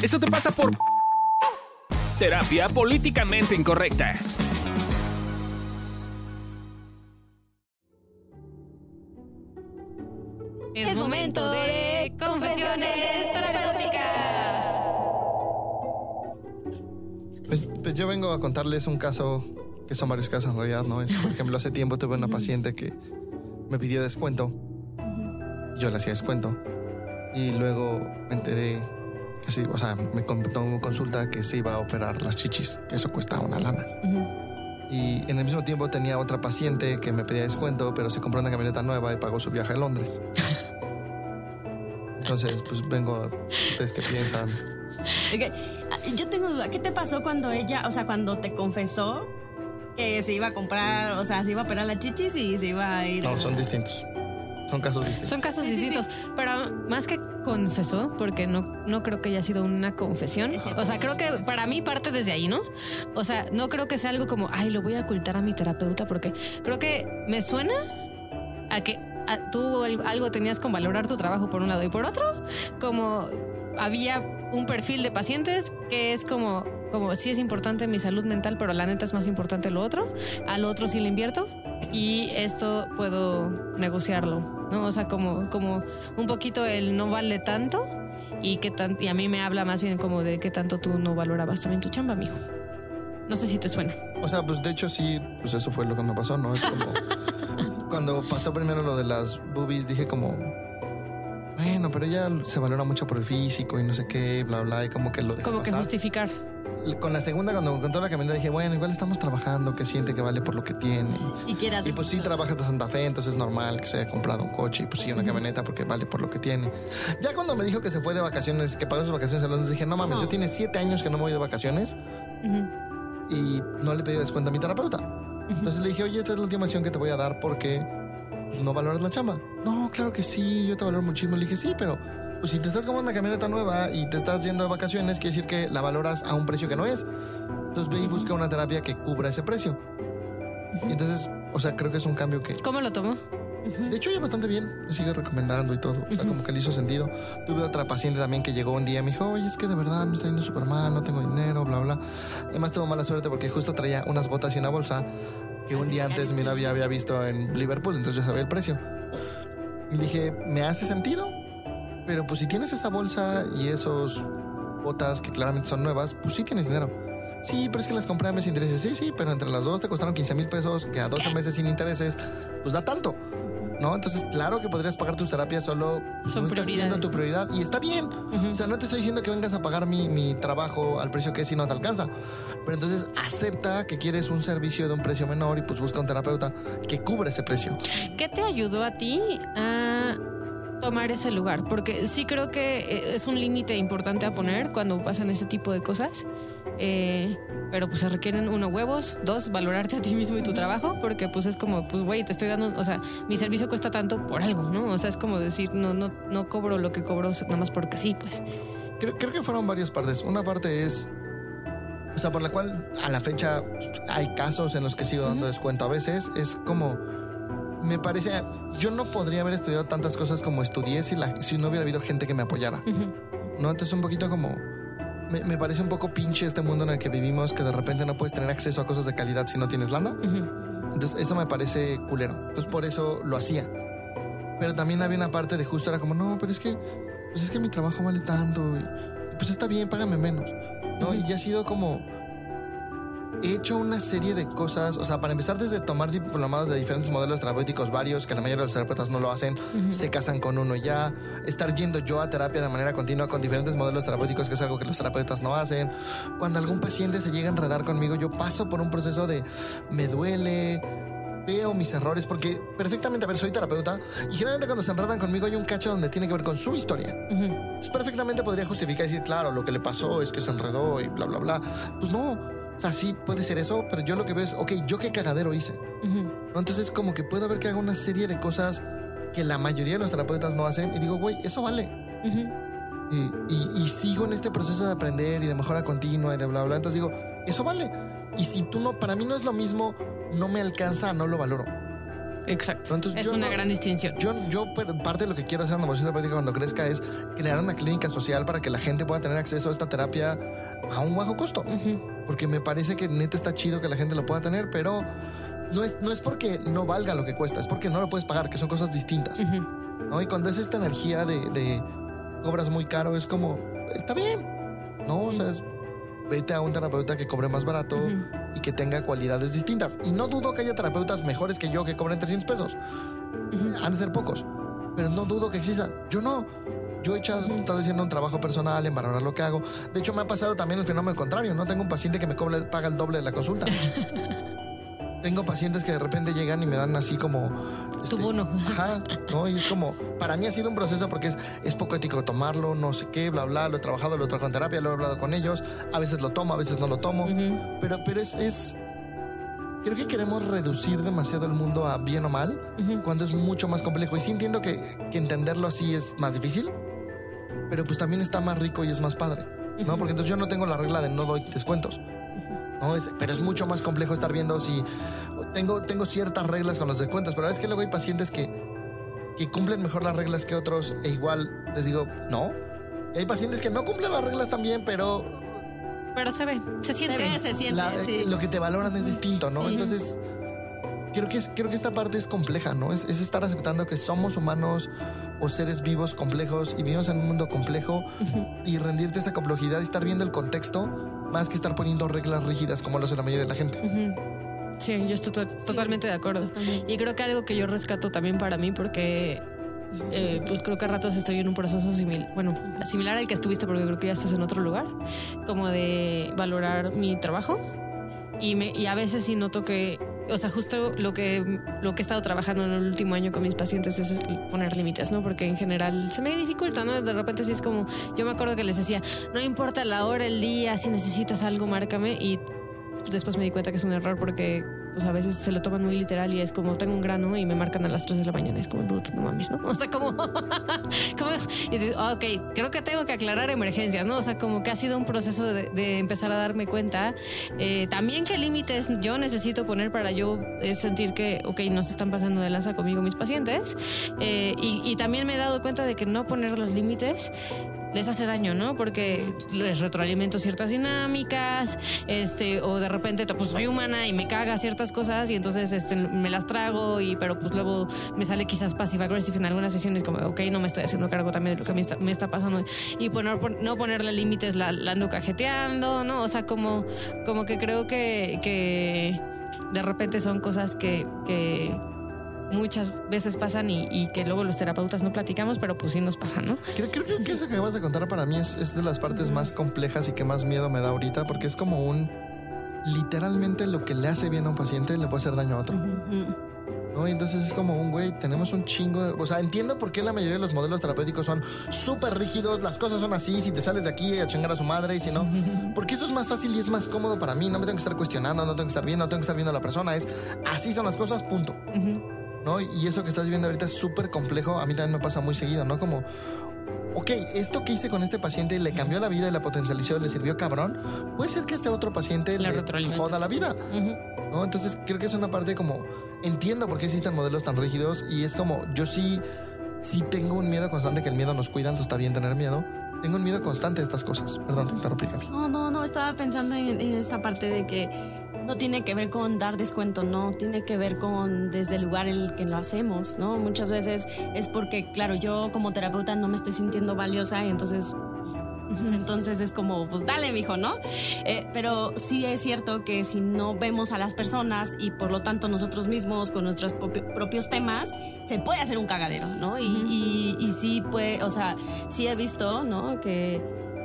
Eso te pasa por terapia políticamente incorrecta. Es momento de confesiones terapéuticas. Pues, pues yo vengo a contarles un caso, que son varios casos en realidad, ¿no? Es, por ejemplo, hace tiempo tuve una paciente que me pidió descuento. Yo le hacía descuento. Y luego me enteré que sí, o sea, me tomó consulta que se iba a operar las chichis, que eso cuesta una lana. Y en el mismo tiempo tenía otra paciente que me pedía descuento, pero se compró una camioneta nueva y pagó su viaje a Londres. Entonces, pues vengo, ¿ustedes qué piensan? Ok, ah, Yo tengo duda, ¿qué te pasó cuando ella, o sea, cuando te confesó que se iba a comprar, o sea, se iba a operar la chichis y se iba a ir No, a- son distintos. Son casos distintos. Son casos distintos, pero más que confesó, porque no, no creo que haya sido una confesión. O sea, creo que para mí parte desde ahí, ¿no? O sea, no creo que sea algo como, ay, lo voy a ocultar a mi terapeuta, porque creo que me suena a que a- tú al- algo tenías con valorar tu trabajo por un lado y por otro, como había un perfil de pacientes que es como, como sí es importante mi salud mental, pero la neta es más importante lo otro, al otro sí le invierto y esto puedo negociarlo, ¿no? O sea, como, como un poquito el no vale tanto y que tan, y a mí me habla más bien como de qué tanto tú no valorabas también tu chamba, mijo. No sé si te suena. O sea, pues de hecho sí, pues eso fue lo que me pasó, ¿no? Es como cuando pasó primero lo de las boobies, dije como, bueno, pero ella se valora mucho por el físico y no sé qué, bla, bla, y como que lo Como que justificar. Con la segunda, cuando me contó la camioneta, dije, bueno, igual estamos trabajando, que siente que vale por lo que tiene. y quieras Y pues sí, trabajas de Santa Fe, entonces es normal que se haya comprado un coche y pues sí, una camioneta porque vale por lo que tiene. Ya cuando me dijo que se fue de vacaciones, que pagó sus vacaciones en Londres, dije, no mames, No. yo tiene siete años que no me voy de vacaciones y no le pedí descuento a mi terapeuta. Entonces le dije, oye, esta es la última acción que te voy a dar porque pues, no valoras la chamba. No, claro que sí, yo te valoro muchísimo. Le dije, sí, pero pues si te estás comprando una camioneta nueva y te estás yendo de vacaciones, quiere decir que la valoras a un precio que no es. Entonces ve y busca una terapia que cubra ese precio. Y entonces, o sea, creo que es un cambio que... ¿Cómo lo tomó? De hecho, ya bastante bien. Me sigue recomendando y todo. O sea, como que le hizo sentido. Tuve otra paciente también que llegó un día y me dijo, oye, es que de verdad me está yendo súper mal, no tengo dinero, bla, bla. Además, tuvo mala suerte porque justo traía unas botas y una bolsa que un día antes mi novia había visto en Liverpool, entonces yo sabía el precio. Y dije, me hace sentido. Pero pues si tienes esa bolsa y esos botas que claramente son nuevas, pues sí tienes dinero. Sí, pero es que las compré a mes sin intereses. Sí, sí, pero entre las dos te costaron 15 mil pesos, que a 12 meses sin intereses, pues da tanto. ¿No? Entonces, claro que podrías pagar tus terapias, solo pues, Son no siendo tu prioridad. Y está bien. O sea, no te estoy diciendo que vengas a pagar mi, mi trabajo al precio que es y no te alcanza. Pero entonces acepta que quieres un servicio de un precio menor y pues busca un terapeuta que cubra ese precio. ¿Qué te ayudó a ti a tomar ese lugar? Porque sí creo que eh, es un límite importante a poner cuando pasan ese tipo de cosas. Eh, pero pues se requieren uno huevos, dos valorarte a ti mismo y tu trabajo, porque pues es como, pues güey, te estoy dando, o sea, mi servicio cuesta tanto por algo, ¿no? O sea, es como decir, no, no, no cobro lo que cobro nada más porque sí, pues. Creo, creo que fueron varias partes. Una parte es, o sea, por la cual a la fecha hay casos en los que sigo dando descuento a veces. Es como, me parece, yo no podría haber estudiado tantas cosas como estudié si, la, si no hubiera habido gente que me apoyara. Ujú. ¿no? Entonces un poquito como... Me, me parece un poco pinche este mundo en el que vivimos, que de repente no puedes tener acceso a cosas de calidad si no tienes lana. Ujú. Entonces eso me parece culero. Entonces por eso lo hacía. Pero también había una parte de justo era como, no, pero es que, pues es que mi trabajo vale tanto. Y, pues está bien, págame menos. ¿No? Y ya ha sido como... He hecho una serie de cosas, o sea, para empezar desde tomar diplomados de diferentes modelos terapéuticos varios, que la mayoría de los terapeutas no lo hacen, se casan con uno ya, estar yendo yo a terapia de manera continua con diferentes modelos terapéuticos, que es algo que los terapeutas no hacen. Cuando algún paciente se llega a enredar conmigo, yo paso por un proceso de me duele, veo mis errores, porque perfectamente, a ver, soy terapeuta, y generalmente cuando se enredan conmigo hay un cacho donde tiene que ver con su historia. Ujú. Pues perfectamente podría justificar y decir, claro, lo que le pasó es que se enredó y bla, bla, bla. Pues no. O sea, sí puede ser eso, pero yo lo que veo es, ok, yo qué cagadero hice. Ujú. ¿no? Entonces, como que puedo ver que hago una serie de cosas que la mayoría de los terapeutas no hacen y digo, güey, eso vale. Ujú. Y, y- y sigo en este proceso de aprender y de mejora continua y de bla, bla. Entonces digo, eso vale. Y si tú no, para mí no es lo mismo, no me alcanza, no lo valoro. exacto. Entonces es una no- gran distinción. Yo, yo parte de lo que quiero hacer en la Terapéutica cuando crezca es crear una clínica social para que la gente pueda tener acceso a esta terapia a un bajo costo. Ujú, Porque me parece que neta está chido que la gente lo pueda tener, pero no es, no es porque no valga lo que cuesta, es porque no lo puedes pagar, que son cosas distintas. ujú. ¿no? Y cuando es esta energía de, de cobras muy caro, es como, está bien, ¿no? O sea, es, vete a un terapeuta que cobre más barato Ujú. y que tenga cualidades distintas. Y no dudo que haya terapeutas mejores que yo que cobren 300 pesos. Han de ser pocos, pero no dudo que exista. Yo no. Yo he estado haciendo un trabajo personal en valorar lo que hago. De hecho, me ha pasado también el fenómeno contrario. No tengo un paciente que me cobre, paga el doble de la consulta. tengo pacientes que de repente llegan y me dan así como... este, Tu bono. Ajá, ¿no? Y es como, para mí ha sido un proceso porque es, es poco ético tomarlo, no sé qué, bla, bla, lo he trabajado, lo he trabajado en terapia, lo he hablado con ellos, a veces lo tomo, a veces no lo tomo, Ujú. pero, pero es, es, creo que queremos reducir demasiado el mundo a bien o mal, Ujú. cuando es mucho más complejo. Y sí entiendo que, que entenderlo así es más difícil, pero pues también está más rico y es más padre, ¿no? Porque entonces yo no tengo la regla de no doy descuentos. No, es, pero es mucho más complejo estar viendo si tengo, tengo ciertas reglas con los descuentos, pero es que luego hay pacientes que, que cumplen mejor las reglas que otros e igual les digo, no. Y hay pacientes que no cumplen las reglas también, pero Pero se ve, se Se siente. ve, se siente, la- sí. lo que te valoran es distinto, ¿no? Sí. Entonces, creo que, es, creo que esta parte es compleja, ¿no? Es, es estar aceptando que somos humanos o seres vivos complejos y vivimos en un mundo complejo y rendirte esa complejidad y estar viendo el contexto más que estar poniendo reglas rígidas como lo hace la mayoría de la gente. Sí, yo estoy to- totalmente de acuerdo. También. Y creo que algo que yo rescato también para mí, porque eh, pues creo que a ratos estoy en un proceso similar, bueno, similar al que estuviste, porque creo que ya estás en otro lugar, como de valorar mi trabajo. Y, me, y a veces sí noto que, o sea, justo lo que, lo que he estado trabajando en el último año con mis pacientes es poner límites, ¿no? Porque en general se me dificulta, ¿no? De repente sí es como, yo me acuerdo que les decía, no importa la hora, el día, si necesitas algo, márcame. Y después me di cuenta que es un error porque pues a veces se lo toman muy literal y es como tengo un grano y me marcan a las 3 de la mañana. Es como, dude, no mames, ¿no? O sea, como, como y ah, ok, creo que tengo que aclarar emergencias, ¿no? O sea, como que ha sido un proceso de, de empezar a darme cuenta. eh, también qué límites yo necesito poner para yo eh, sentir que, ok, no se están pasando de lanza conmigo mis pacientes. Eh, y, y también me he dado cuenta de que no poner los límites les hace daño, ¿no? Porque les retroalimento ciertas dinámicas, este, o de repente pues soy humana y me caga ciertas cosas y entonces este, me las trago y pero pues luego me sale quizás passive aggressive en algunas sesiones como, ok, no me estoy haciendo cargo también de lo que me está, me está pasando y poner, pon- no ponerle límites la, la ando cajeteando, ¿no? O sea, como, como que creo que, que de repente son cosas que, que muchas veces pasan y, y que luego los terapeutas no platicamos, pero pues sí nos pasan, ¿no? Creo, creo que eso que acabas de contar para mí es, es de las partes más complejas y que más miedo me da ahorita, porque es como un... Literalmente lo que le hace bien a un paciente le puede hacer daño a otro. Ujú. ¿no? Entonces es como un güey, tenemos un chingo de... O sea, entiendo por qué la mayoría de los modelos terapéuticos son súper rígidos, las cosas son así, si te sales de aquí a chingar a su madre y si no... Porque eso es más fácil y es más cómodo para mí, no me tengo que estar cuestionando, no tengo que estar viendo, no tengo que estar viendo a la persona, es así son las cosas, punto. ¿No? Y eso que estás viendo ahorita es súper complejo, a mí también me pasa muy seguido, ¿no? Como... Ok, esto que hice con este paciente le cambió la vida y la potencializó, le sirvió cabrón. Puede ser que este otro paciente La le joda la vida. ¿no? Entonces creo que es una parte como entiendo por qué existen modelos tan rígidos y es como yo sí sí tengo un miedo constante que el miedo nos cuida, entonces está bien tener miedo. Tengo un miedo constante de estas cosas. Perdón, te interrumpí, Gaby. No, no, no, estaba pensando en, en esta parte de que no tiene que ver con dar descuento, no, tiene que ver con desde el lugar en el que lo hacemos, ¿no? Muchas veces es porque, claro, yo como terapeuta no me estoy sintiendo valiosa y entonces... pues, pues, entonces es como, pues dale, mijo, ¿no? Eh, pero sí es cierto que si no vemos a las personas y por lo tanto nosotros mismos con nuestros propi- propios temas, se puede hacer un cagadero, ¿no? Y, y, y sí puede, o sea, sí he visto, ¿no? Que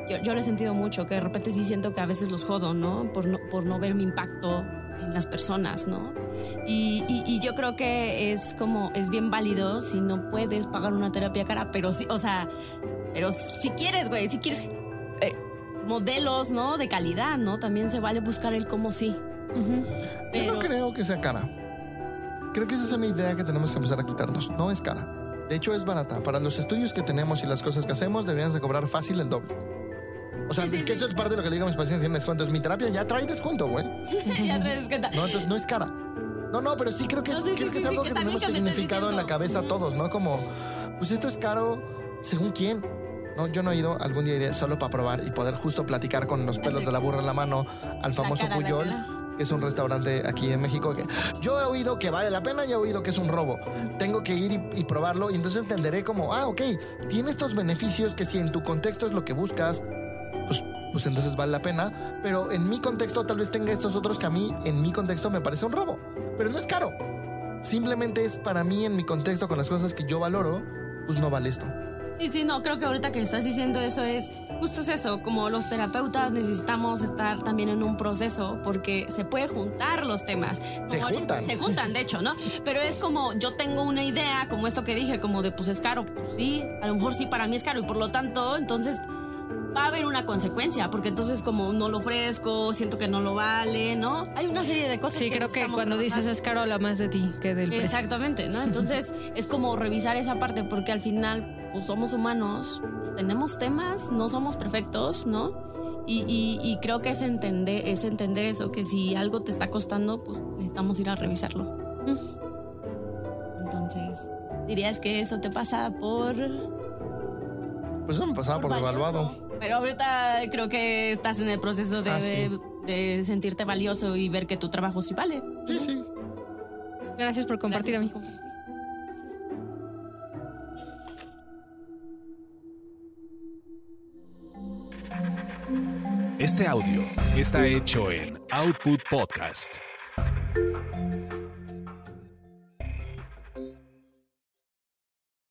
yo, yo lo he sentido mucho, que de repente sí siento que a veces los jodo, ¿no? Por no, por no ver mi impacto en las personas, ¿no? Y, y- y yo creo que es como, es bien válido si no puedes pagar una terapia cara, pero sí, o sea, pero si quieres, güey, si quieres eh, modelos, ¿no? De calidad, ¿no? También se vale buscar el cómo sí. Yo Pero, no creo que sea cara. Creo que esa es una idea que tenemos que empezar a quitarnos. No es cara. De hecho, es barata. Para los estudios que tenemos y las cosas que hacemos, deberíamos de cobrar fácil el doble. O sea, Sí, sí, que eso es parte de lo que le digo a mis pacientes en descuentos. Mi terapia ya trae descuento, güey. ya te das cuenta. No, entonces no es cara. No, no, pero sí creo que es, No, creo que es algo que que tenemos me significado en la cabeza Ujú. todos, ¿no? Como, pues esto es caro, según quién. No, yo no he ido, algún día iré solo para probar y poder justo platicar con los pelos de la burra en la mano al famoso cara, Puyol, que es un restaurante aquí en México que yo he oído que vale la pena y he oído que es un robo. Tengo que ir y, y probarlo y entonces entenderé como, ah, ok, tiene estos beneficios que si en tu contexto es lo que buscas, pues, entonces vale la pena. Pero en mi contexto tal vez tenga estos otros que a mí, en mi contexto, me parece un robo. Pero no es caro. Simplemente es para mí, en mi contexto, con las cosas que yo valoro, pues no vale esto. Sí, sí, no, creo que ahorita que estás diciendo eso es justo es eso, como los terapeutas necesitamos estar también en un proceso porque se puede juntar los temas. Como Se juntan. Se juntan, de hecho, ¿no? Pero es como yo tengo una idea, como esto que dije, como de pues es caro, pues sí, a lo mejor sí para mí es caro y por lo tanto, entonces va a haber una consecuencia, porque entonces como no lo ofrezco, siento que no lo vale, ¿no? Hay una serie de cosas Sí, creo que cuando dices es caro habla más de ti que del precio. Exactamente, ¿no? Entonces es como revisar esa parte porque al final pues somos humanos, tenemos temas, no somos perfectos, ¿no? Y, y- y creo que es entender, es entender eso, que si algo te está costando, pues necesitamos ir a revisarlo. Entonces, dirías que eso te pasa por... Pues eso me pasaba por, valioso. devaluado. Pero ahorita creo que estás en el proceso de, Ah, sí. de sentirte valioso y ver que tu trabajo sí vale. Sí, sí. Gracias por compartir Gracias a mí. Este audio está hecho en Output Podcast.